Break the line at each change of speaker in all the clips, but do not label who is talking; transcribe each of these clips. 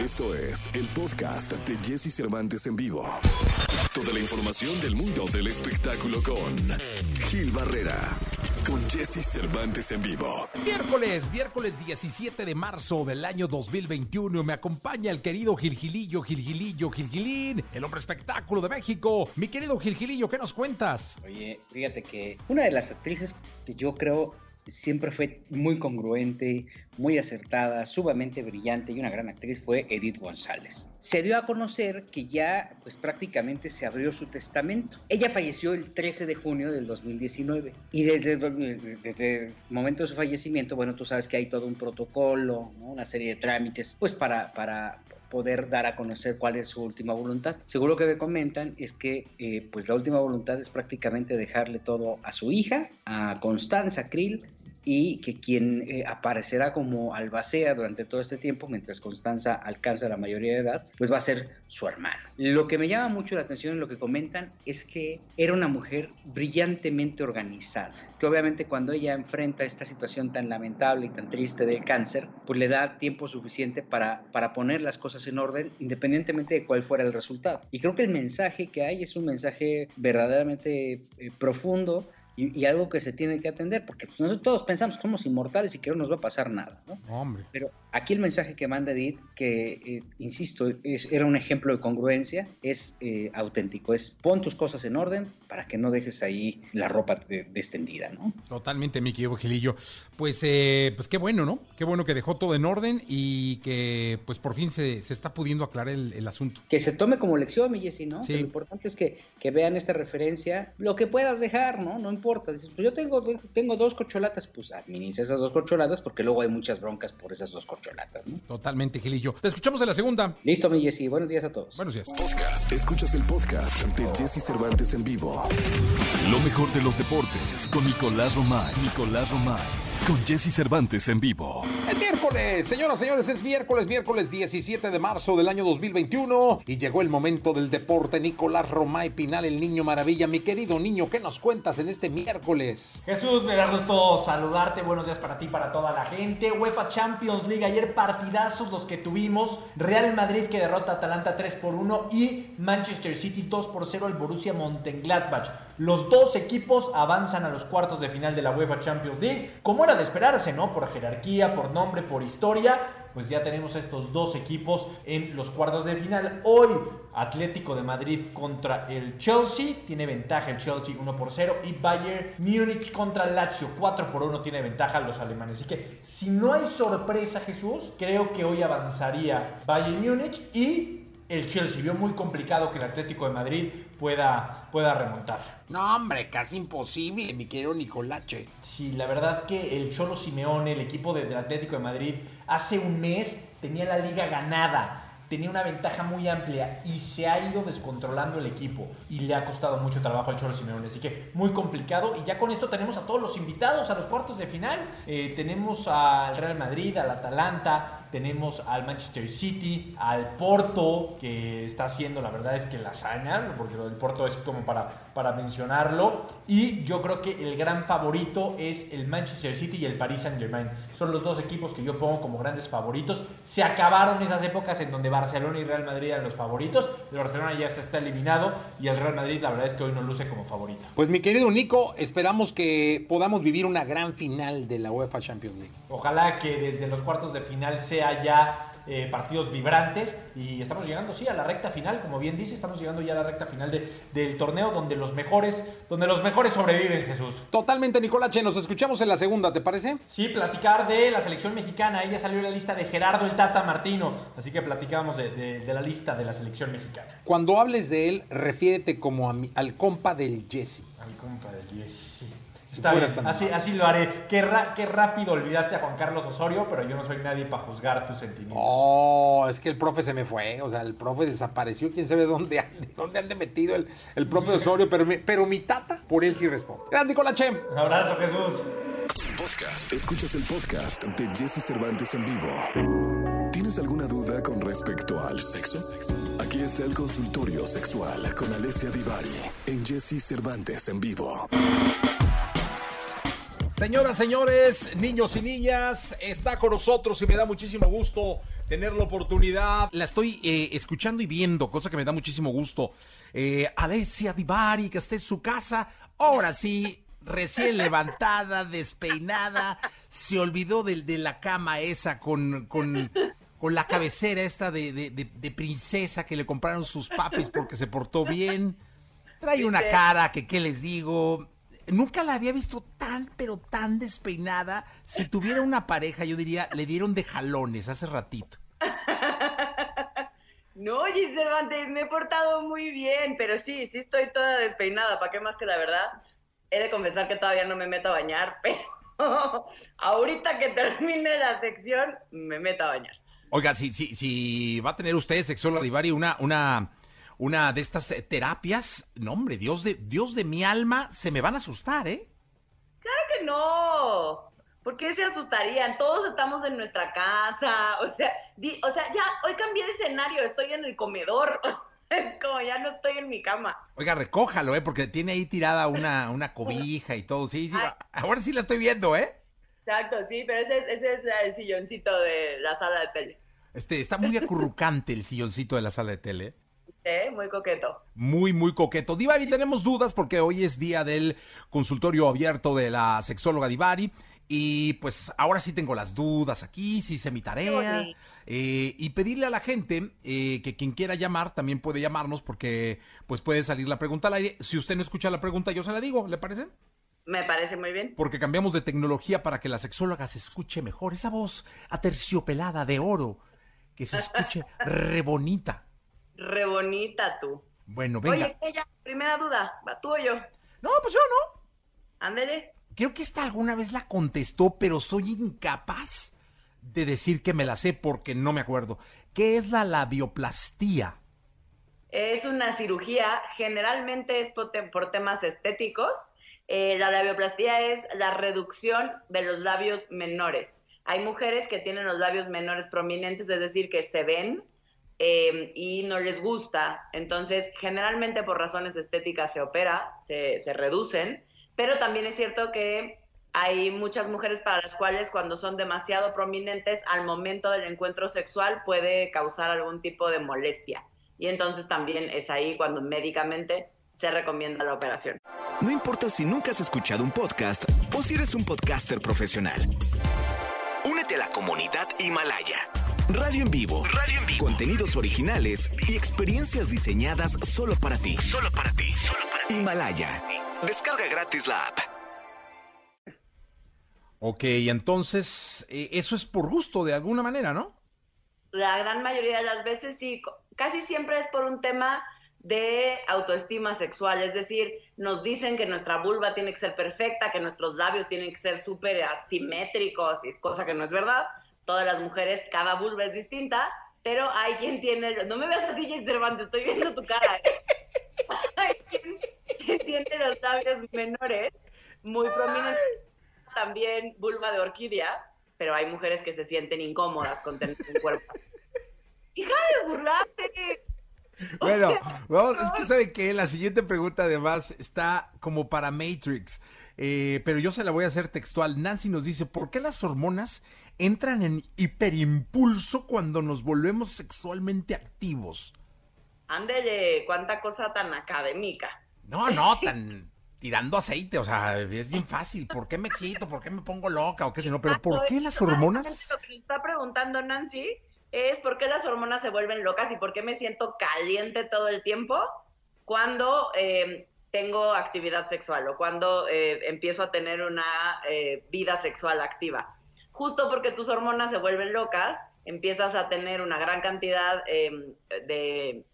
Esto es el podcast de Jesse Cervantes en vivo. Toda la información del mundo del espectáculo con Gil Barrera, con Jesse Cervantes en vivo.
Miércoles, miércoles 17 de marzo del año 2021. Me acompaña el querido Gilgilillo, Gilgilillo, Gilgilín, el hombre espectáculo de México. Mi querido Gilgilillo, ¿qué nos cuentas?
Oye, fíjate que una de las actrices que yo creo siempre fue muy congruente, muy acertada, sumamente brillante y una gran actriz fue Edith González. Se dio a conocer que ya pues prácticamente se abrió su testamento. Ella falleció el 13 de junio del 2019 y desde, desde el momento de su fallecimiento, bueno, tú sabes que hay todo un protocolo, una serie de trámites pues para, para poder dar a conocer cuál es su última voluntad. Seguro que me comentan es que eh, pues la última voluntad es prácticamente dejarle todo a su hija, a Constanza Krill, y que quien eh, aparecerá como albacea durante todo este tiempo, mientras Constanza alcanza la mayoría de edad, pues va a ser su hermano. Lo que me llama mucho la atención en lo que comentan es que era una mujer brillantemente organizada, que obviamente cuando ella enfrenta esta situación tan lamentable y tan triste del cáncer, pues le da tiempo suficiente para, para poner las cosas en orden, independientemente de cuál fuera el resultado. Y creo que el mensaje que hay es un mensaje verdaderamente eh, profundo, y, algo que se tiene que atender, porque pues, nosotros todos pensamos que somos inmortales y que no nos va a pasar nada, ¿no?
Hombre.
Pero aquí el mensaje que manda Edith, que eh, insisto, es, era un ejemplo de congruencia, es eh, auténtico, es pon tus cosas en orden para que no dejes ahí la ropa extendida, ¿no?
Totalmente, mi querido Gilillo. Pues, eh, pues qué bueno, ¿no? Qué bueno que dejó todo en orden y que pues por fin se, se está pudiendo aclarar el, asunto.
Que se tome como lección, mi Jessy, ¿no? lo importante es que, que vean esta referencia, lo que puedas dejar, ¿no? No importa Dices, pues yo tengo, tengo dos corcholatas, pues administra esas dos corcholatas porque luego hay muchas broncas por esas dos corcholatas, ¿no?
Totalmente, Gilillo. Te escuchamos en la segunda.
Listo, mi Jessy. Buenos días a todos.
Buenos días.
Podcast. Escuchas el podcast de Jesse Cervantes en vivo. Lo mejor de los deportes con Nicolás Romay. Nicolás Romay. Con Jesse Cervantes en vivo.
Es miércoles, señoras, señores, es miércoles, miércoles 17 de marzo del año 2021 y llegó el momento del deporte. Nicolás Romay Pinal, el niño maravilla. Mi querido niño, ¿qué nos cuentas en este miércoles?
Jesús, me da gusto saludarte. Buenos días para ti, para toda la gente. UEFA Champions League, ayer partidazos los que tuvimos. Real Madrid que derrota a Atalanta 3 por 1 y Manchester City 2 por 0 al Borussia Mönchengladbach. Los dos equipos avanzan a los cuartos de final de la UEFA Champions League. Como de esperarse, ¿no? Por jerarquía, por nombre, por historia, pues ya tenemos estos dos equipos en los cuartos de final. Hoy Atlético de Madrid contra el Chelsea, tiene ventaja el Chelsea 1 por 0 y Bayern Múnich contra Lazio 4 por 1 tiene ventaja los alemanes. Así que si no hay sorpresa Jesús, creo que hoy avanzaría Bayern Múnich y el Chelsea. Vio muy complicado que el Atlético de Madrid pueda, pueda remontar.
No, hombre, casi imposible, mi querido Nicolache.
Sí, la verdad que el Cholo Simeone, el equipo del Atlético de Madrid, hace un mes tenía la liga ganada tenía una ventaja muy amplia y se ha ido descontrolando el equipo y le ha costado mucho trabajo al Cholo Simeone. Así que muy complicado. Y ya con esto tenemos a todos los invitados a los cuartos de final. Eh, tenemos al Real Madrid, al Atalanta, tenemos al Manchester City, al Porto, que está haciendo, la verdad es que la hazaña, porque el Porto es como para, para mencionarlo. Y yo creo que el gran favorito es el Manchester City y el Paris Saint Germain. Son los dos equipos que yo pongo como grandes favoritos. Se acabaron esas épocas en donde Barcelona y Real Madrid eran los favoritos. El Barcelona ya está, está eliminado y el Real Madrid la verdad es que hoy no luce como favorito.
Pues mi querido Nico, esperamos que podamos vivir una gran final de la UEFA Champions League.
Ojalá que desde los cuartos de final sea ya eh, partidos vibrantes y estamos llegando, sí, a la recta final, como bien dice, estamos llegando ya a la recta final de, del torneo donde los mejores, donde los mejores sobreviven, Jesús.
Totalmente, Nicolache, nos escuchamos en la segunda, ¿te parece?
Sí, platicar de la selección mexicana, ahí ya salió la lista de Gerardo el Tata Martino, así que platicamos de, de, la lista de la selección mexicana.
Cuando hables de él, refiérete como al compa del Jesse.
Al compa del Jesse, sí. Está bien, así, así lo haré. Qué, qué, rápido olvidaste a Juan Carlos Osorio, pero yo no soy nadie para juzgar tus sentimientos.
Oh, es que el profe se me fue, o sea, el profe desapareció, quién sabe dónde ande, dónde ande metido el, el profe Osorio, pero, pero mi tata, por él sí responde. Grande Colache.
Un abrazo, Jesús.
Podcast. Escuchas el podcast de Jesse Cervantes en vivo. ¿Tienes alguna duda con respecto al sexo? Aquí está el consultorio sexual con Alessia Divari en Jesse Cervantes en vivo.
Señoras, señores, niños y niñas, está con nosotros y me da muchísimo gusto tener la oportunidad. La estoy eh, escuchando y viendo, cosa que me da muchísimo gusto. Eh, Alessia Divari, que esté en su casa, ahora sí, recién levantada, despeinada, se olvidó de, de la cama esa con, con, con la cabecera esta de, de, de, de princesa que le compraron sus papis porque se portó bien. Trae una cara que, ¿qué les digo? Nunca la había visto tan, pero tan despeinada. Si tuviera una pareja, yo diría, le dieron de jalones hace ratito.
No, Gis Cervantes, me he portado muy bien, pero sí, sí estoy toda despeinada. ¿Para qué más que la verdad? He de confesar que todavía no me meto a bañar, pero ahorita que termine la sección, me meto a bañar.
Oiga, si, si, si va a tener usted, sexóloga Divari, una, una, una de estas eh, terapias, no hombre, Dios de, Dios de mi alma, se me van a asustar, ¿eh?
Claro que no. ¿Por qué se asustarían? Todos estamos en nuestra casa. O sea, di- o sea, ya hoy cambié de escenario, estoy en el comedor. Es como ya no estoy en mi cama.
Oiga, recójalo, ¿eh? Porque tiene ahí tirada una, una cobija y todo. Sí, sí,
Ay.
ahora sí la estoy viendo, ¿eh?
Exacto, sí, pero ese, es- ese es el silloncito de la sala de tele.
Este, está muy acurrucante el silloncito de la sala de tele.
¿Eh? Muy coqueto.
Muy, muy coqueto. Divari, tenemos dudas porque hoy es día del consultorio abierto de la sexóloga Divari. Y pues ahora sí tengo las dudas aquí, sí hice mi tarea. Eh, y pedirle a la gente eh, que quien quiera llamar también puede llamarnos porque pues puede salir la pregunta al aire. Si usted no escucha la pregunta, yo se la digo, ¿le parece?
Me parece muy bien.
Porque cambiamos de tecnología para que la sexóloga se escuche mejor. Esa voz aterciopelada de oro, que se escuche re bonita.
Re bonita tú.
Bueno, venga.
Oye, ella, primera duda, ¿va tú o yo?
No, pues yo no.
Ándele.
Creo que esta alguna vez la contestó, pero soy incapaz de decir que me la sé porque no me acuerdo. ¿Qué es la labioplastía?
Es una cirugía, generalmente es por, te- por temas estéticos. Eh, la labioplastía es la reducción de los labios menores. Hay mujeres que tienen los labios menores prominentes, es decir, que se ven eh, y no les gusta. Entonces, generalmente por razones estéticas se opera, se, se reducen, pero también es cierto que hay muchas mujeres para las cuales cuando son demasiado prominentes al momento del encuentro sexual puede causar algún tipo de molestia. Y entonces también es ahí cuando médicamente se recomienda la operación.
No importa si nunca has escuchado un podcast o si eres un podcaster profesional. Únete a la comunidad Himalaya. Radio en vivo. Radio en vivo. Contenidos originales y experiencias diseñadas solo para ti. Solo para ti. Himalaya. Descarga gratis la app.
Ok, entonces, eh, eso es por gusto de alguna manera, ¿no?
La gran mayoría de las veces sí, casi siempre es por un tema de autoestima sexual, es decir, nos dicen que nuestra vulva tiene que ser perfecta, que nuestros labios tienen que ser súper asimétricos, y cosa que no es verdad. Todas las mujeres, cada vulva es distinta, pero hay quien tiene, no me veas así, Jay Cervantes, estoy viendo tu cara. ¿eh? hay quien, quien tiene los labios menores, muy prominentes, también vulva de orquídea, pero hay mujeres que se sienten incómodas con tener un cuerpo. ¡Hija de burlarte! O
Bueno,
sea,
vamos, es que sabe que la siguiente pregunta además está como para Matrix, eh, pero yo se la voy a hacer textual. Nancy nos dice, ¿por qué las hormonas entran en hiperimpulso cuando nos volvemos sexualmente activos?
Ándele, cuánta cosa tan académica.
No, no, tan tirando aceite, o sea, es bien fácil. ¿Por qué me excito? ¿Por qué me pongo loca? O qué sé yo, pero ¿por qué las hormonas?
Lo que está preguntando Nancy es por qué las hormonas se vuelven locas y por qué me siento caliente todo el tiempo cuando eh, tengo actividad sexual o cuando eh, empiezo a tener una eh, vida sexual activa. Justo porque tus hormonas se vuelven locas, empiezas a tener una gran cantidad eh, de,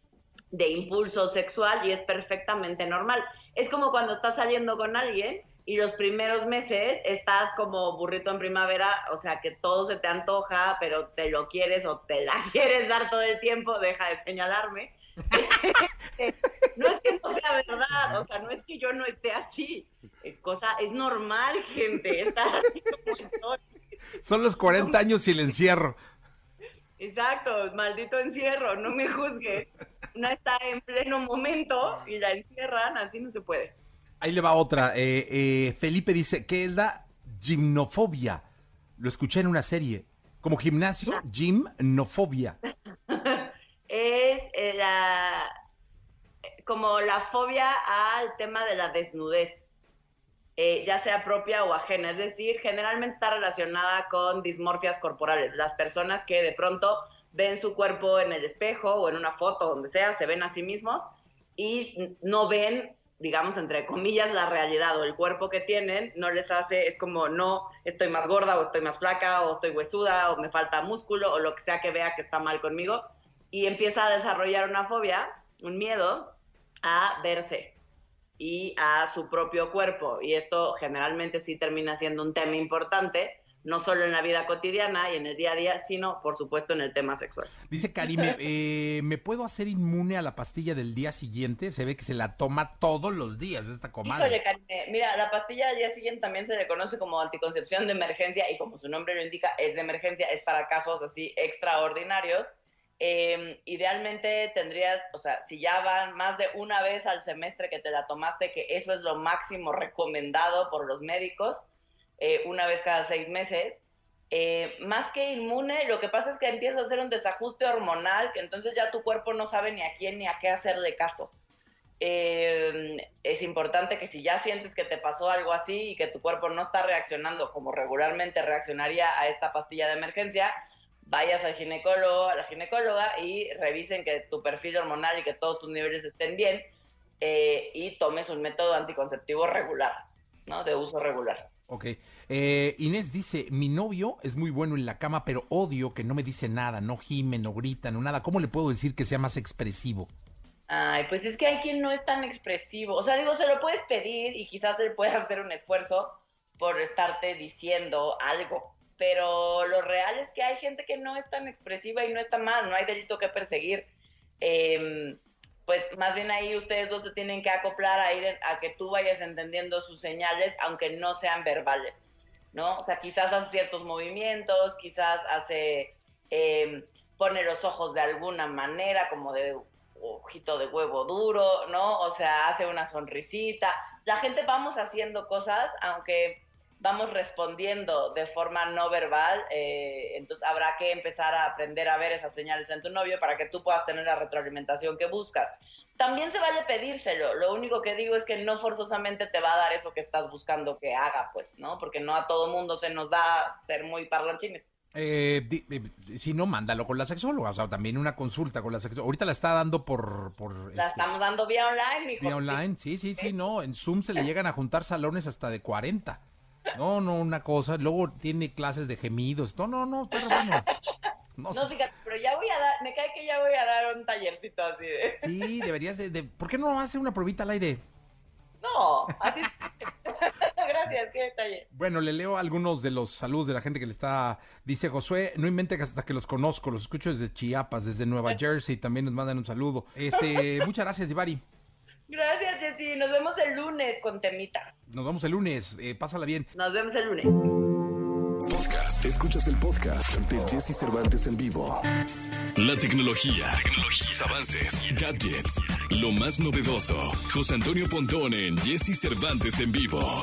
de impulso sexual y es perfectamente normal. Es como cuando estás saliendo con alguien y los primeros meses estás como burrito en primavera, o sea que todo se te antoja, pero te lo quieres o te la quieres dar todo el tiempo, deja de señalarme. no es que no sea verdad, o sea, no es que yo no esté así, es cosa, es normal, gente, estar así como estoy.
Son los 40 años y el encierro.
Exacto, maldito encierro, no me juzgue. Una está en pleno momento y la encierran, así no se puede.
Ahí le va otra. Eh, eh, Felipe dice, ¿qué es la gimnofobia. Lo escuché en una serie. Como gimnasio,
Ah.
gimnofobia.
Es eh, la, como la fobia al tema de la desnudez, ya sea propia o ajena. Es decir, generalmente está relacionada con dismorfias corporales. Las personas que de pronto ven su cuerpo en el espejo o en una foto, donde sea, se ven a sí mismos y no ven, digamos, entre comillas, la realidad o el cuerpo que tienen, no les hace, es como, no, estoy más gorda o estoy más flaca o estoy huesuda o me falta músculo o lo que sea que vea que está mal conmigo y empieza a desarrollar una fobia, un miedo a verse y a su propio cuerpo. Y esto generalmente sí termina siendo un tema importante, no solo en la vida cotidiana y en el día a día, sino por supuesto en el tema sexual.
Dice Karime, eh, ¿me puedo hacer inmune a la pastilla del día siguiente? Se ve que se la toma todos los días esta comadre.
Híjole, Karime, mira, la pastilla del día siguiente también se le conoce como anticoncepción de emergencia y como su nombre lo indica, es de emergencia, es para casos así extraordinarios. Eh, idealmente tendrías, o sea, si ya van más de una vez al semestre que te la tomaste, que eso es lo máximo recomendado por los médicos, eh, una vez cada seis meses, eh, más que inmune, lo que pasa es que empieza a hacer un desajuste hormonal, que entonces ya tu cuerpo no sabe ni a quién ni a qué hacerle caso. Eh, es importante que si ya sientes que te pasó algo así y que tu cuerpo no está reaccionando como regularmente reaccionaría a esta pastilla de emergencia, vayas al ginecólogo, a la ginecóloga y revisen que tu perfil hormonal y que todos tus niveles estén bien eh, y tomes un método anticonceptivo regular, ¿no? De uso regular.
Ok. Eh, Inés dice, mi novio es muy bueno en la cama, pero odio que no me dice nada, no gime, no grita, no nada. ¿Cómo le puedo decir que sea más expresivo?
Ay, pues es que hay quien no es tan expresivo. O sea, digo, se lo puedes pedir y quizás él pueda hacer un esfuerzo por estarte diciendo algo. Pero lo real es que hay gente que no es tan expresiva y no está mal, no hay delito que perseguir. Eh, pues más bien ahí ustedes dos se tienen que acoplar a ir a que tú vayas entendiendo sus señales, aunque no sean verbales, ¿no? O sea, quizás hace ciertos movimientos, quizás hace, eh, pone los ojos de alguna manera, como de ojito de huevo duro, ¿no? O sea, hace una sonrisita. La gente vamos haciendo cosas, aunque vamos respondiendo de forma no verbal, eh, entonces habrá que empezar a aprender a ver esas señales en tu novio para que tú puedas tener la retroalimentación que buscas. También se vale pedírselo, lo único que digo es que no forzosamente te va a dar eso que estás buscando que haga, pues, ¿no? Porque no a todo mundo se nos da ser muy parlanchines.
Eh, di- eh, si no, mándalo con la sexóloga, o sea, también una consulta con la sexóloga. Ahorita la está dando por... por
La
este,
estamos dando vía online, mijo.
vía online, sí, sí, sí, no, en Zoom se le llegan a juntar salones hasta de 40. No, no, una cosa, luego tiene clases de gemidos, no, no, no, está re bueno. No,
No, fíjate, pero ya voy a dar, me cae que ya voy a dar un tallercito así de...
sí, deberías de, de- ¿Por qué no hace una pruebita al aire?
No, así... Gracias, qué detalle.
Bueno, le leo algunos de los saludos de la gente que le está. Dice Josué, no invente que hasta que los conozco, los escucho desde Chiapas, desde Nueva Jersey, también nos mandan un saludo. Este, muchas gracias, Ivari.
Gracias, Jessy. Nos vemos el lunes con temita.
Nos vemos el lunes, eh, pásala bien.
Nos vemos el lunes.
Podcast. Escuchas el podcast ante Jesse Cervantes en vivo. La tecnología, tecnología, sus avances, gadgets, lo más novedoso. José Antonio Pontón en Jesse Cervantes en vivo.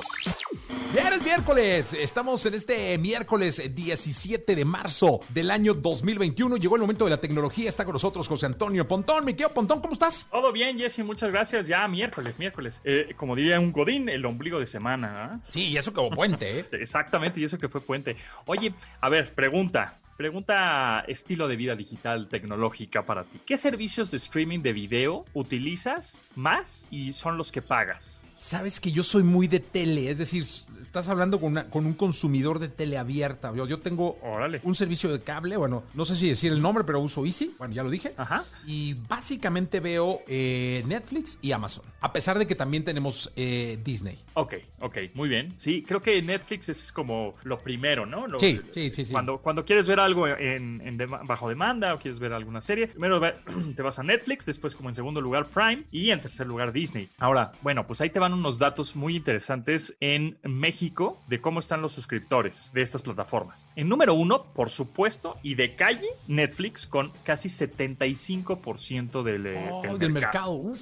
Bien, es miércoles. Estamos en este miércoles 17 de marzo del año 2021. Llegó el momento de la tecnología. Está con nosotros José Antonio Pontón. Mi querido Pontón, ¿cómo estás?
Todo bien, Jesse, muchas gracias. Ya miércoles, miércoles. Eh, como diría un godín, el ombligo de semana. ¿ah?
Sí, y eso como puente, ¿eh?
Exactamente, y eso que fue puente. Oye, a ver, pregunta. Pregunta estilo de vida digital tecnológica para ti. ¿Qué servicios de streaming de video utilizas más y son los que pagas?
Sabes que yo soy muy de tele, es decir, estás hablando con, una- con un consumidor de tele abierta. Yo, yo tengo
Órale.
un servicio de cable, bueno, no sé si decir el nombre, pero uso Easy, bueno, ya lo dije.
Ajá.
Y básicamente veo eh, Netflix y Amazon, a pesar de que también tenemos eh, Disney.
Ok, ok, muy bien. Sí, creo que Netflix es como lo primero, ¿no? Lo-
Sí, sí, sí, sí.
Cuando, cuando quieres ver algo en, en dema- bajo demanda o quieres ver alguna serie, primero te vas a Netflix, después como en segundo lugar Prime y en tercer lugar Disney. Ahora, bueno, pues ahí te van unos datos muy interesantes en México de cómo están los suscriptores de estas plataformas. En número uno, por supuesto, y de calle, Netflix con casi 75% del, eh,
Oh, del mercado. uf.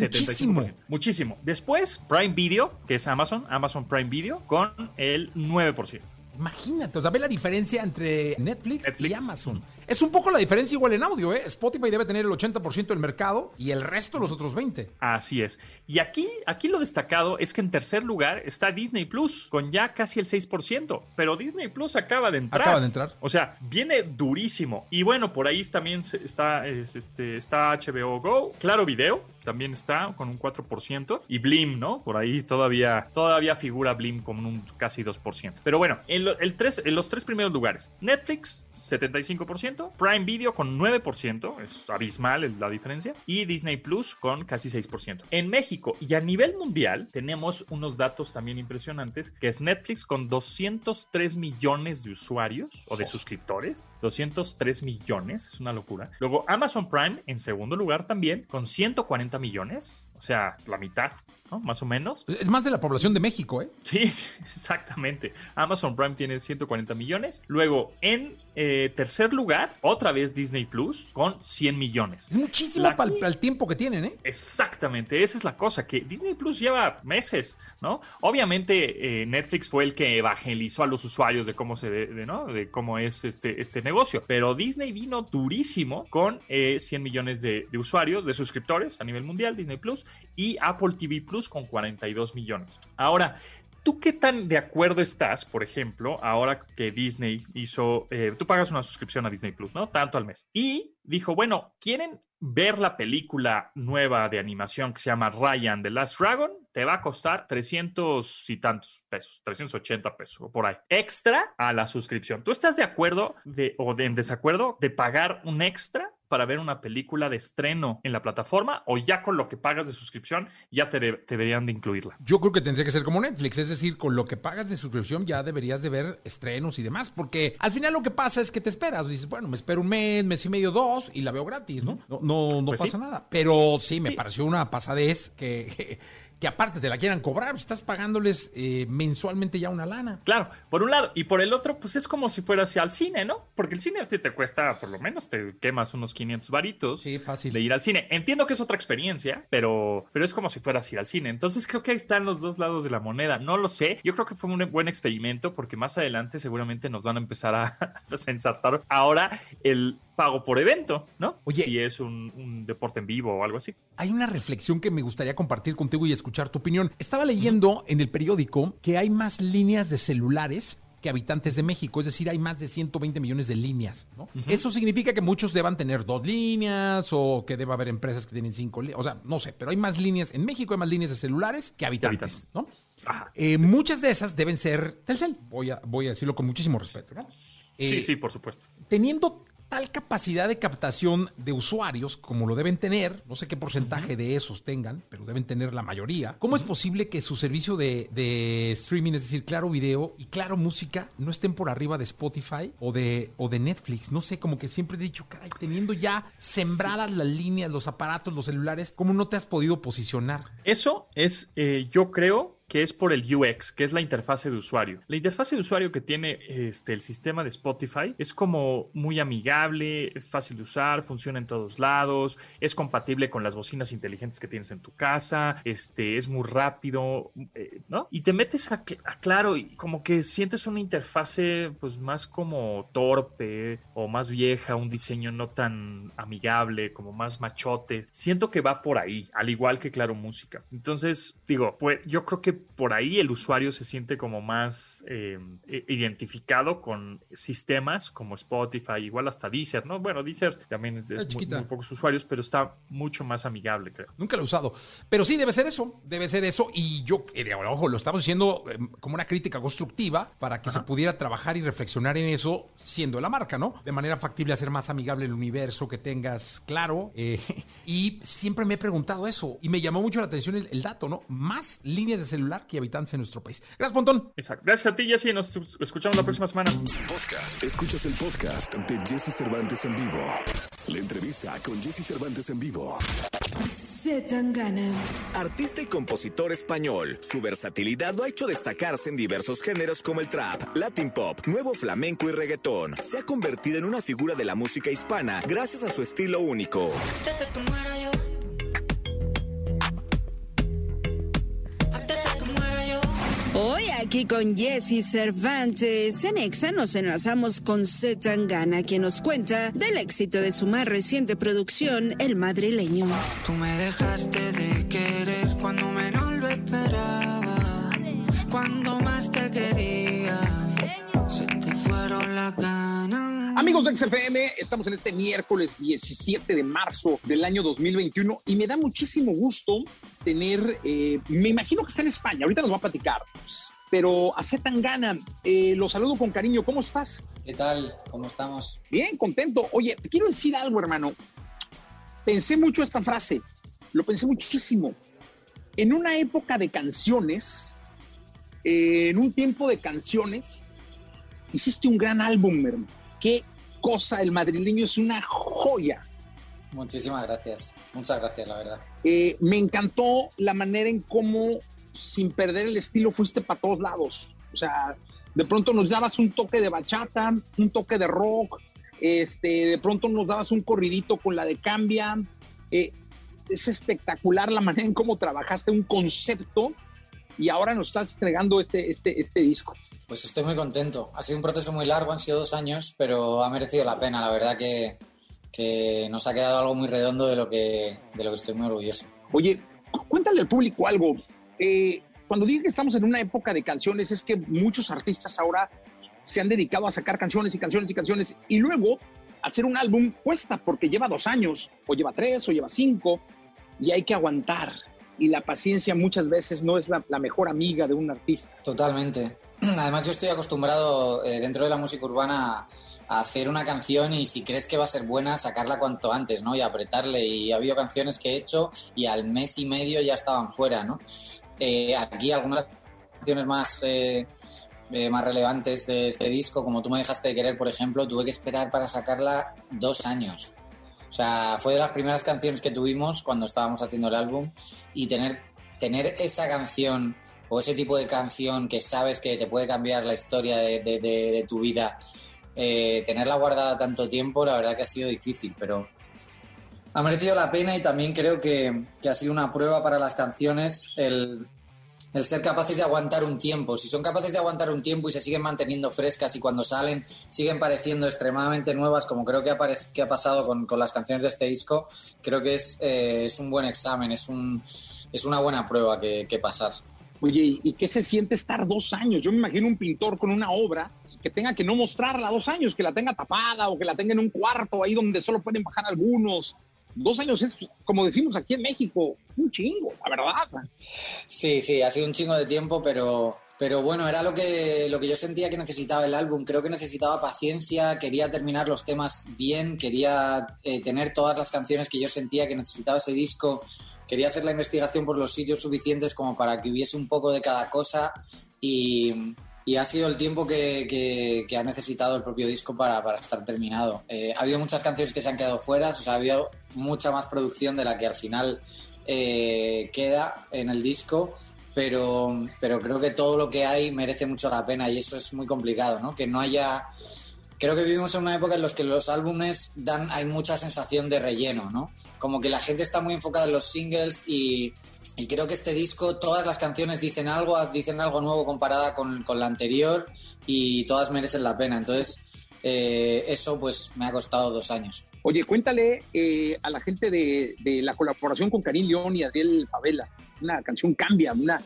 Muchísimo. Muchísimo. Después, Prime Video, que es Amazon, Amazon Prime Video, con el 9%.
Imagínate, o sea, ve la diferencia entre Netflix, y Amazon. Es un poco la diferencia igual en audio, ¿eh? Spotify debe tener el 80% del mercado y el resto los otros 20.
Así es. Y aquí, aquí lo destacado es que en tercer lugar está Disney Plus, con ya casi el 6%. Pero Disney Plus acaba de entrar.
Acaba de entrar.
O sea, viene durísimo. Y bueno, por ahí también está, este, está HBO Go, Claro Video, también está con un 4%. Y Blim, ¿no? Por ahí todavía, todavía figura Blim con un casi 2%. Pero bueno, en, el tres, en los tres primeros lugares, Netflix, 75%. Prime Video con 9%, es abismal la diferencia, y Disney Plus con casi 6%. En México y a nivel mundial tenemos unos datos también impresionantes, que es Netflix con 203 millones de usuarios o de suscriptores, 203 millones, es una locura. Luego Amazon Prime en segundo lugar también con 140 millones, o sea, la mitad, ¿no? Más o menos.
Es más de la población de México, ¿eh?
Sí, exactamente. Amazon Prime tiene 140 millones. Luego, en eh, tercer lugar, otra vez Disney Plus con 100 millones.
Es muchísimo para el tiempo que tienen, ¿eh?
Exactamente, esa es la cosa, que Disney Plus lleva meses, ¿no? Obviamente, eh, Netflix fue el que evangelizó a los usuarios de cómo se de, ¿no? De cómo es este, este negocio. Pero Disney vino durísimo con 100 millones de, de usuarios, de suscriptores a nivel mundial, Disney Plus y Apple TV Plus con 42 millones. Ahora, ¿Tú qué tan de acuerdo estás, por ejemplo, ahora que Disney hizo, eh, tú pagas una suscripción a Disney Plus, ¿no? Tanto al mes. Y dijo, bueno, ¿quieren ver la película nueva de animación que se llama Ryan The Last Dragon? Te va a costar 300 y tantos pesos, 380 pesos o por ahí. Extra a la suscripción. ¿Tú estás de acuerdo de, o de, en desacuerdo de pagar un extra para ver una película de estreno en la plataforma o ya con lo que pagas de suscripción ya te, deberían de incluirla?
Yo creo que tendría que ser como Netflix, es decir, con lo que pagas de suscripción ya deberías de ver estrenos y demás, porque al final lo que pasa es que te esperas, dices, bueno, me espero un mes, mes y medio, dos y la veo gratis, ¿no? No, no, pues pasa nada. Pero sí, me pareció una pasadez que que aparte te la quieran cobrar, estás pagándoles eh, mensualmente ya una lana.
Claro, por un lado. Y por el otro, pues es como si fueras al cine, ¿no? Porque el cine a ti te cuesta, por lo menos, te quemas unos 500 varitos
sí, fácil.
de ir al cine. Entiendo que es otra experiencia, pero, pero es como si fueras a ir al cine. Entonces creo que ahí están los dos lados de la moneda. No lo sé. Yo creo que fue un buen experimento porque más adelante seguramente nos van a empezar a, a ensartar ahora el pago por evento, ¿no? Oye, si es un, deporte en vivo o algo así.
Hay una reflexión que me gustaría compartir contigo y escuchar tu opinión. Estaba leyendo en el periódico que hay más líneas de celulares que habitantes de México, es decir, hay más de 120 millones de líneas. ¿no? Eso significa que muchos deban tener dos líneas o que deba haber empresas que tienen cinco líneas, o sea, no sé, pero hay más líneas, en México hay más líneas de celulares que habitantes, ¿no? Eh, muchas de esas deben ser Telcel, voy a, voy a decirlo con muchísimo respeto, ¿no?
sí, sí, por supuesto.
Teniendo tal capacidad de captación de usuarios como lo deben tener, no sé qué porcentaje de esos tengan, pero deben tener la mayoría, ¿cómo es posible que su servicio de, streaming, es decir, Claro Video y Claro Música, no estén por arriba de Spotify o de, o de Netflix? No sé, como que siempre he dicho, caray, teniendo ya sembradas las líneas, los aparatos, los celulares, ¿cómo no te has podido posicionar?
Eso es, eh, yo creo, que es por el UX, que es la interfase de usuario. La interfase de usuario que tiene este, el sistema de Spotify es como muy amigable, fácil de usar, funciona en todos lados, es compatible con las bocinas inteligentes que tienes en tu casa, este, es muy rápido, eh, ¿no? Y te metes a, claro y como que sientes una interfase pues más como torpe o más vieja, un diseño no tan amigable, como más machote. Siento que va por ahí, al igual que Claro Música. Entonces, digo, pues yo creo que por ahí el usuario se siente como más eh, identificado con sistemas como Spotify, igual hasta Deezer, ¿no? Bueno, Deezer también es, muy, pocos usuarios, pero está mucho más amigable, creo.
Nunca lo he usado. Pero sí, debe ser eso, debe ser eso. Y yo, eh, ojo, lo estamos diciendo em, como una crítica constructiva para que se pudiera trabajar y reflexionar en eso siendo la marca, ¿no? De manera factible hacer más amigable el universo, que tengas claro. Eh, y siempre me he preguntado eso y me llamó mucho la atención el dato, ¿no? Más líneas de celular que habitantes en nuestro país. Gracias, Pontón.
Exacto. Gracias a ti, Jesse. Nos escuchamos la próxima semana.
Podcast. Escuchas el podcast de Jesse Cervantes en vivo. La entrevista con Jesse Cervantes en vivo. Artista y compositor español, su versatilidad lo ha hecho destacarse en diversos géneros como el trap, latin pop, nuevo flamenco y reggaetón. Se ha convertido en una figura de la música hispana gracias a su estilo único.
Aquí con Jesse Cervantes. En Exa nos enlazamos con Zetangana, quien nos cuenta del éxito de su más reciente producción, El Madrileño.
Tú me dejaste de querer cuando menos lo esperaba. Cuando más te quería,
Amigos de XFM, estamos en este miércoles 17 de marzo del año 2021 y me da muchísimo gusto tener, eh, me imagino que está en España, ahorita nos va a platicar, pero a Zetangana, eh, lo saludo con cariño, ¿cómo estás?
¿Qué tal? ¿Cómo estamos?
Bien, contento. Oye, te quiero decir algo, hermano. Pensé mucho esta frase, lo pensé muchísimo. En una época de canciones, eh, en un tiempo de canciones, hiciste un gran álbum, hermano. Qué cosa, el madrileño es una joya.
Muchísimas gracias, muchas gracias, la verdad.
Eh, me encantó la manera en cómo, sin perder el estilo, fuiste para todos lados. O sea, de pronto nos dabas un toque de bachata, un toque de rock, este, de pronto nos dabas un corridito con la de Cambia. Eh, es espectacular la manera en cómo trabajaste un concepto y ahora nos estás entregando este, este, este disco.
Pues estoy muy contento. Ha sido un proceso muy largo, han sido dos años, pero ha merecido la pena. La verdad que, que nos ha quedado algo muy redondo de lo que, de lo que estoy muy orgulloso.
Oye, cuéntale al público algo. Eh, cuando digo que estamos en una época de canciones, es que muchos artistas ahora se han dedicado a sacar canciones y canciones y canciones y luego hacer un álbum cuesta porque lleva dos años, o lleva tres, o lleva cinco, y hay que aguantar. Y la paciencia muchas veces no es la, la mejor amiga de un artista.
Totalmente. Además, yo estoy acostumbrado eh, dentro de la música urbana a hacer una canción y si crees que va a ser buena, sacarla cuanto antes, ¿no? Y apretarle. Y ha habido canciones que he hecho y al mes y medio ya estaban fuera, ¿no? Eh, aquí algunas canciones más, eh, eh, más relevantes de este disco, como tú me dejaste de querer, por ejemplo, tuve que esperar para sacarla dos años. O sea, fue de las primeras canciones que tuvimos cuando estábamos haciendo el álbum y tener, tener esa canción o ese tipo de canción que sabes que te puede cambiar la historia de, de, de, de tu vida, eh, tenerla guardada tanto tiempo, la verdad que ha sido difícil, pero ha merecido la pena y también creo que, que ha sido una prueba para las canciones el, el, ser capaces de aguantar un tiempo. Si son capaces de aguantar un tiempo y se siguen manteniendo frescas y cuando salen siguen pareciendo extremadamente nuevas, como creo que ha, que ha pasado con, con, las canciones de este disco, creo que es, eh, es un buen examen, es, un, es una buena prueba que, que pasar.
Oye, ¿y qué se siente estar dos años? Yo me imagino un pintor con una obra que tenga que no mostrarla dos años, que la tenga tapada o que la tenga en un cuarto ahí donde solo pueden bajar algunos. Dos años es, como decimos aquí en México, un chingo, la verdad.
Sí, sí, ha sido un chingo de tiempo, pero, pero bueno, era lo que, lo que yo sentía que necesitaba el álbum. Creo que necesitaba paciencia, quería terminar los temas bien, quería eh, tener todas las canciones que yo sentía que necesitaba ese disco quería hacer la investigación por los sitios suficientes como para que hubiese un poco de cada cosa y, y ha sido el tiempo que, ha necesitado el propio disco para, para estar terminado. Eh, ha habido muchas canciones que se han quedado fuera, o sea, ha habido mucha más producción de la que al final eh, queda en el disco, pero, pero creo que todo lo que hay merece mucho la pena y eso es muy complicado, ¿no? Que no haya... Creo que vivimos en una época en la que los álbumes dan, hay mucha sensación de relleno, ¿no? Como que la gente está muy enfocada en los singles y, y creo que este disco, todas las canciones dicen algo, dicen algo nuevo comparada con, con la anterior y todas merecen la pena. Entonces, eh, eso pues me ha costado dos años.
Oye, cuéntale eh, a la gente de, de, la colaboración con Karim León y Adriel Favela. Una canción cambia, una.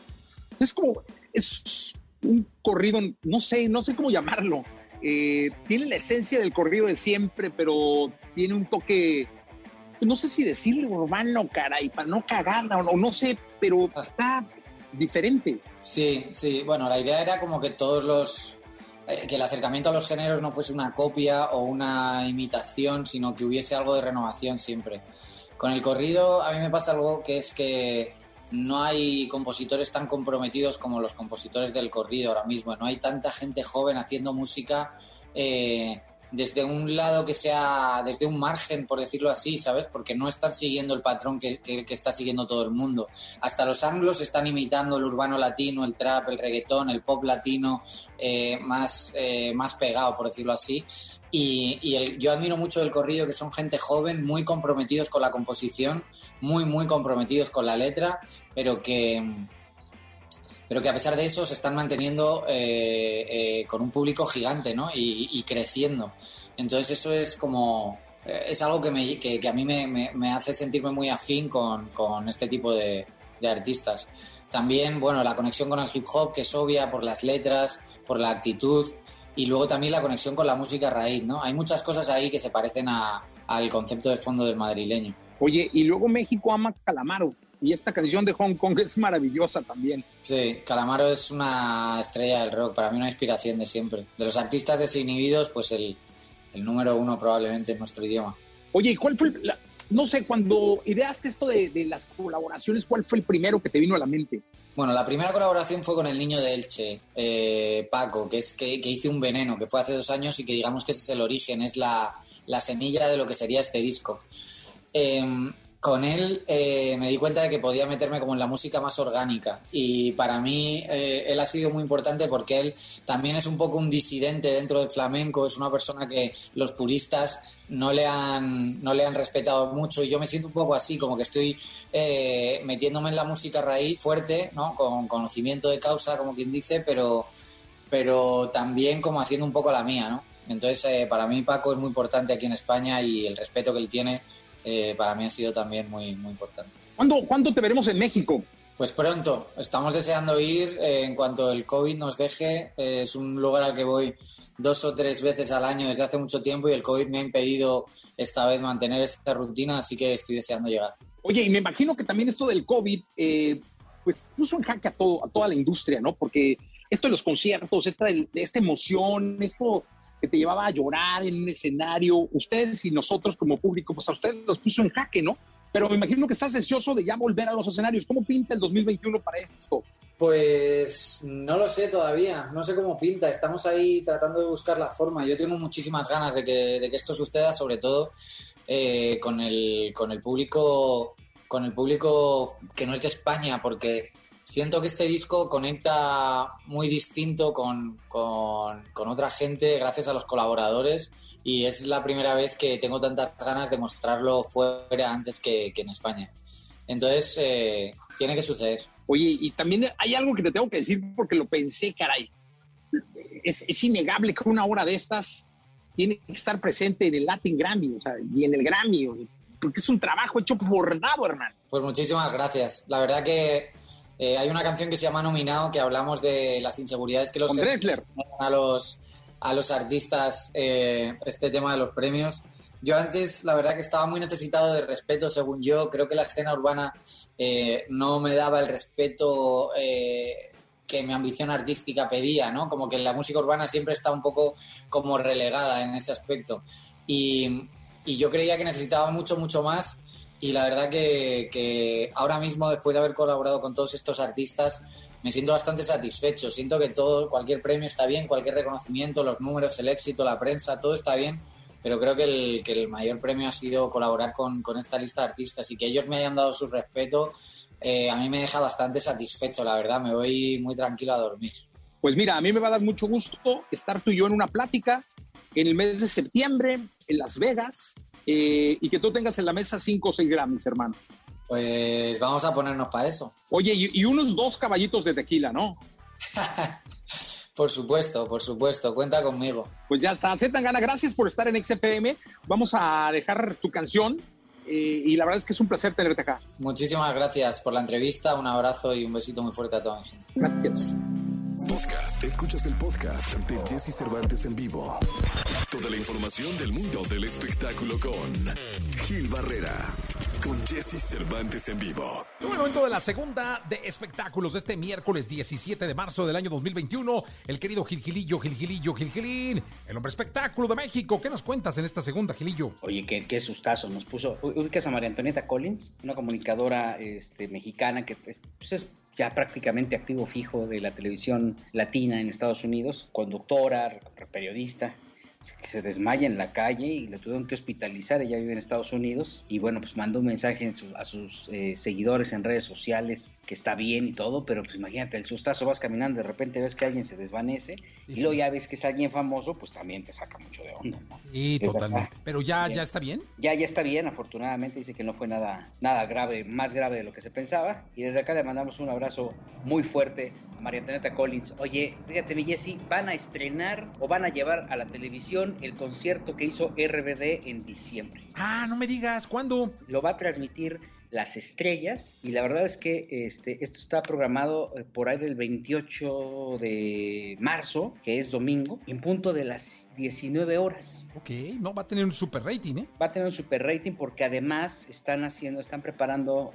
Es como. Es un corrido, no sé, no sé cómo llamarlo. Eh, tiene la esencia del corrido de siempre, pero tiene un toque. No sé si decirle urbano, caray, para no cagarla, o no, sé, pero está diferente.
Sí, sí. Bueno, la idea era como que todos los que el acercamiento a los géneros no fuese una copia o una imitación, sino que hubiese algo de renovación siempre. Con el corrido a mí me pasa algo que es que no hay compositores tan comprometidos como los compositores del corrido ahora mismo. No hay tanta gente joven haciendo música eh, desde un lado que sea, desde un margen, por decirlo así, ¿sabes? Porque no están siguiendo el patrón que, que, que, está siguiendo todo el mundo. Hasta los anglos están imitando el urbano latino, el trap, el reggaetón, el pop latino eh, más, eh, más pegado, por decirlo así. Y, y el, yo admiro mucho del corrido que son gente joven, muy comprometidos con la composición, muy, muy comprometidos con la letra, pero que pero que a pesar de eso se están manteniendo eh, eh, con un público gigante, ¿no? Y, creciendo. Entonces eso es como, eh, es algo que, me, que, a mí me, me, hace sentirme muy afín con, con este tipo de, artistas. También, bueno, la conexión con el hip hop, que es obvia por las letras, por la actitud, y luego también la conexión con la música raíz, ¿no? Hay muchas cosas ahí que se parecen al concepto de fondo del madrileño.
Oye, y luego México ama Calamaro. Y esta canción de Hong Kong es maravillosa también.
Sí, Calamaro es una estrella del rock, para mí una inspiración de siempre. De los artistas desinhibidos, pues el, el número uno probablemente en nuestro idioma.
Oye, ¿y cuál fue, no sé, cuando ideaste esto de, de, las colaboraciones, cuál fue el primero que te vino a la mente?
Bueno, la primera colaboración fue con el niño de Elche, eh, Paco, que es que, que, hice un veneno, que fue hace dos años y que digamos que ese es el origen, es la, la semilla de lo que sería este disco. Eh, con él eh, me di cuenta de que podía meterme como en la música más orgánica y para mí eh, él ha sido muy importante porque él también es un poco un disidente dentro del flamenco, es una persona que los puristas no le han, no le han respetado mucho y yo me siento un poco así, como que estoy eh, metiéndome en la música raíz fuerte, ¿no? con conocimiento de causa, como quien dice, pero, pero también como haciendo un poco la mía. ¿no? Entonces para mí Paco es muy importante aquí en España y el respeto que él tiene eh, para mí ha sido también muy, muy importante.
¿Cuándo, ¿Cuándo te veremos en México?
Pues pronto, estamos deseando ir eh, en cuanto el COVID nos deje. Eh, es un lugar al que voy dos o tres veces al año desde hace mucho tiempo y el COVID me ha impedido esta vez mantener esta rutina, así que estoy deseando llegar.
Oye, y me imagino que también esto del COVID, pues puso en jaque a, todo, a toda la industria, ¿no? Porque esto de los conciertos, esta, esta emoción, esto que te llevaba a llorar en un escenario, ustedes y nosotros como público, pues a ustedes los puso en jaque, ¿no? Pero me imagino que estás deseoso de ya volver a los escenarios. ¿Cómo pinta el 2021 para esto?
Pues no lo sé todavía, no sé cómo pinta, estamos ahí tratando de buscar la forma. Yo tengo muchísimas ganas de que, de que esto suceda, sobre todo eh, con, el, con el público con el público que no es de España, porque siento que este disco conecta muy distinto con, otra gente gracias a los colaboradores y es la primera vez que tengo tantas ganas de mostrarlo fuera antes que, en España. Entonces, eh, tiene que suceder.
Oye, y también hay algo que te tengo que decir porque lo pensé, caray. Es, es innegable que una hora de estas tiene que estar presente en el Latin Grammy, o sea, y en el Grammy, porque es un trabajo hecho bordado, hermano.
Pues muchísimas gracias. La verdad que eh, hay una canción que se llama Nominado que hablamos de las inseguridades que los a los a los artistas eh, este tema de los premios. Yo antes, la verdad que estaba muy necesitado de respeto, según yo. Creo que la escena urbana eh, no me daba el respeto que mi ambición artística pedía, ¿no? Como que la música urbana siempre está un poco como relegada en ese aspecto. Y, y yo creía que necesitaba mucho, mucho más y la verdad que, ahora mismo, después de haber colaborado con todos estos artistas, me siento bastante satisfecho. Siento que todo, cualquier premio está bien, cualquier reconocimiento, los números, el éxito, la prensa, todo está bien, pero creo que el, que el mayor premio ha sido colaborar con, esta lista de artistas y que ellos me hayan dado su respeto, eh, a mí me deja bastante satisfecho, la verdad, me voy muy tranquilo a dormir.
Pues mira, a mí me va a dar mucho gusto estar tú y yo en una plática en el mes de septiembre en Las Vegas eh, y que tú tengas en la mesa cinco o seis Grammys, hermano.
Pues vamos a ponernos para eso.
Oye, y, unos dos caballitos de tequila, ¿no?
por supuesto, por supuesto, cuenta conmigo.
Pues ya está, Gana, gracias por estar en XPM. Vamos a dejar tu canción eh, y la verdad es que es un placer tenerte acá.
Muchísimas gracias por la entrevista, un abrazo y un besito muy fuerte a toda mi gente.
Gracias.
Podcast. Escuchas el podcast ante Jesse Cervantes en vivo. Toda la información del mundo del espectáculo con Gil Barrera. Con Jesse Cervantes en vivo.
En el momento de la segunda de espectáculos de este miércoles 17 de marzo del año 2021. El querido Gilgilillo, Gilgilillo, Gilgilín, el hombre espectáculo de México. ¿Qué nos cuentas en esta segunda, Gilillo?
Oye, qué, qué sustazo nos puso. Ubicas a María Antonieta Collins, una comunicadora este, mexicana que pues, es ya prácticamente activo fijo de la televisión latina en Estados Unidos, conductora, periodista. Se desmaya en la calle y le tuvieron que hospitalizar, ella vive en Estados Unidos y bueno, pues mandó un mensaje a sus eh, seguidores en redes sociales que está bien y todo, pero pues imagínate, el sustazo vas caminando, de repente ves que alguien se desvanece y luego ya ves que es alguien famoso, pues también te saca mucho de onda.
Sí, totalmente. Pero ya, ya está bien.
Ya, ya está bien, afortunadamente dice que no fue nada, nada grave, más grave de lo que se pensaba y desde acá le mandamos un abrazo muy fuerte a María Antonieta Collins. Oye, fíjate mi Jessy, van a estrenar o van a llevar a la televisión el concierto que hizo RBD en diciembre.
Ah, no me digas, ¿cuándo?
Lo va a transmitir las estrellas y la verdad es que este, esto está programado eh, por ahí del 28 de marzo, que es domingo, en punto de las 19 horas.
Ok, no, va a tener un super rating, ¿eh?
Va a tener un super rating porque además están haciendo, están preparando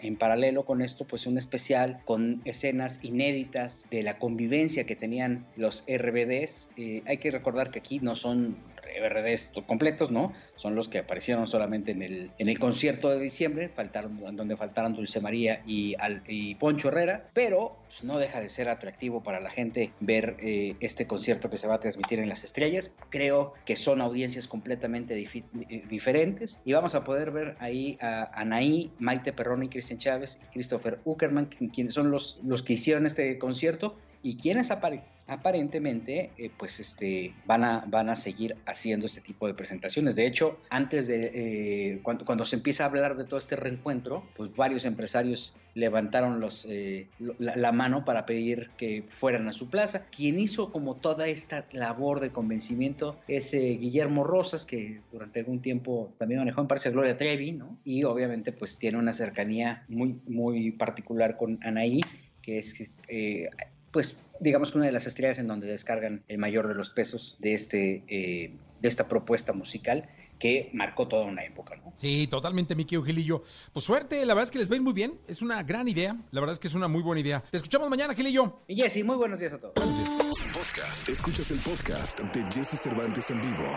en paralelo con esto, pues un especial con escenas inéditas de la convivencia que tenían los RBDs. Eh, hay que recordar que aquí no son RBDs completos, ¿no? Son los que aparecieron solamente en el, en el concierto de diciembre, faltaron, donde faltaron Dulce María y, Al, y Poncho Herrera, pero pues, no deja de ser atractivo para la gente ver eh, este concierto que se va a transmitir en las estrellas. Creo que son audiencias completamente eh, diferentes y vamos a poder ver ahí a Anaí, Maite Perroni, Cristian Chávez y Christopher Uckerman, quienes son los, los que hicieron este concierto y quienes aparecen aparentemente eh, pues este, van, a, van a seguir haciendo este tipo de presentaciones. De hecho, antes de eh, cuando, cuando, se empieza a hablar de todo este reencuentro, pues varios empresarios levantaron los, eh, la, mano para pedir que fueran a su plaza. Quien hizo como toda esta labor de convencimiento es Guillermo Rosas, que durante algún tiempo también manejó en parece Gloria Trevi, ¿no? Y obviamente pues tiene una cercanía muy, muy particular con Anaí, que es pues digamos que una de las estrellas en donde descargan el mayor de los pesos de, este, eh, de esta propuesta musical que marcó toda una época, ¿no?
Sí, totalmente, Miki Gilillo. Pues suerte, la verdad es que les ven muy bien, es una gran idea, la verdad es que es una muy buena idea. Te escuchamos mañana, Gilillo.
Y Jesse, muy buenos días a todos. Buenos días.
Podcast. Escuchas el podcast de Jesse Cervantes en vivo.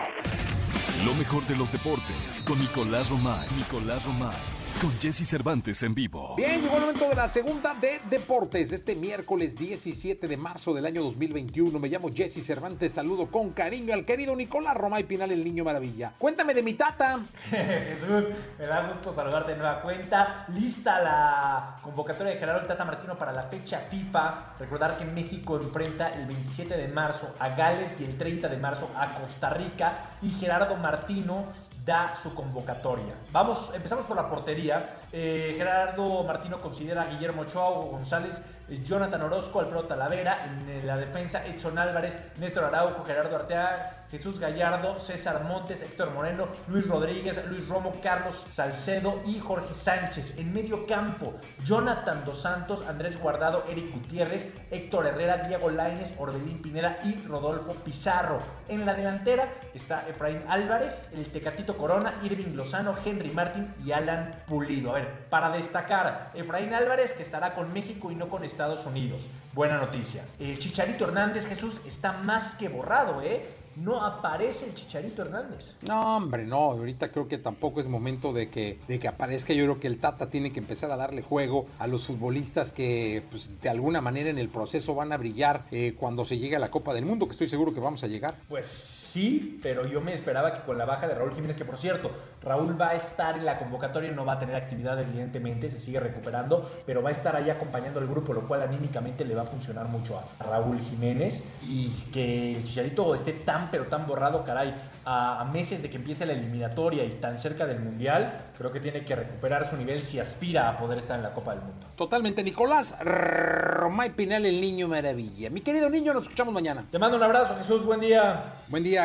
Lo mejor de los deportes con Nicolás Romay. Nicolás Romay con Jesse Cervantes en vivo.
Bien, llegó el momento de la segunda de deportes este miércoles 17 de marzo del año 2021. Me llamo Jesse Cervantes, saludo con cariño al querido Nicolás Romay Pinal, el niño maravilla. Cuéntame de mi tata.
Jesús, me da gusto saludarte de nueva cuenta. Lista la convocatoria de Gerardo el Tata Martino para la fecha FIFA. Recordar que México enfrenta el 27 de marzo a Gales y el 30 de marzo a Costa Rica. Y Gerardo Martino da su convocatoria. Vamos, empezamos por la portería. Eh, Gerardo Martino considera a Guillermo Ochoa, González, eh, Jonathan Orozco, Alfredo Talavera, en eh, la defensa Edson Álvarez, Néstor Araujo, Gerardo Arteaga, Jesús Gallardo, César Montes, Héctor Moreno, Luis Rodríguez, Luis Romo, Carlos Salcedo y Jorge Sánchez. En medio campo, Jonathan Dos Santos, Andrés Guardado, Eric Gutiérrez, Héctor Herrera, Diego Laines, Orbelín Pineda y Rodolfo Pizarro. En la delantera está Efraín Álvarez, el Tecatito Corona, Irving Lozano, Henry Martín y Alan Pulido. A ver, para destacar, Efraín Álvarez que estará con México y no con Unidos. Buena noticia. El Chicharito Hernández Jesús está más que borrado, ¿eh? no aparece el Chicharito Hernández.
No, hombre, no, ahorita creo que tampoco es momento de que, de que aparezca. Yo creo que el Tata tiene que empezar a darle juego a los futbolistas que pues, de alguna manera en el proceso van a brillar eh, cuando se llegue a la Copa del Mundo, que estoy seguro que vamos a llegar.
Pues sí, pero yo me esperaba que con la baja de Raúl Jiménez, que por cierto, Raúl va a estar en la convocatoria, no va a tener actividad evidentemente, se sigue recuperando, pero va a estar ahí acompañando al grupo, lo cual anímicamente le va a funcionar mucho a Raúl Jiménez y que el Chicharito esté tan pero tan borrado, caray, a, meses de que empiece la eliminatoria y tan cerca del Mundial, creo que tiene que recuperar su nivel si aspira a poder estar en la Copa del Mundo.
Totalmente, Nicolás Romay Pinal, el niño maravilla. Mi querido niño, nos escuchamos mañana.
Te mando un abrazo, Jesús, buen día.
Buen día,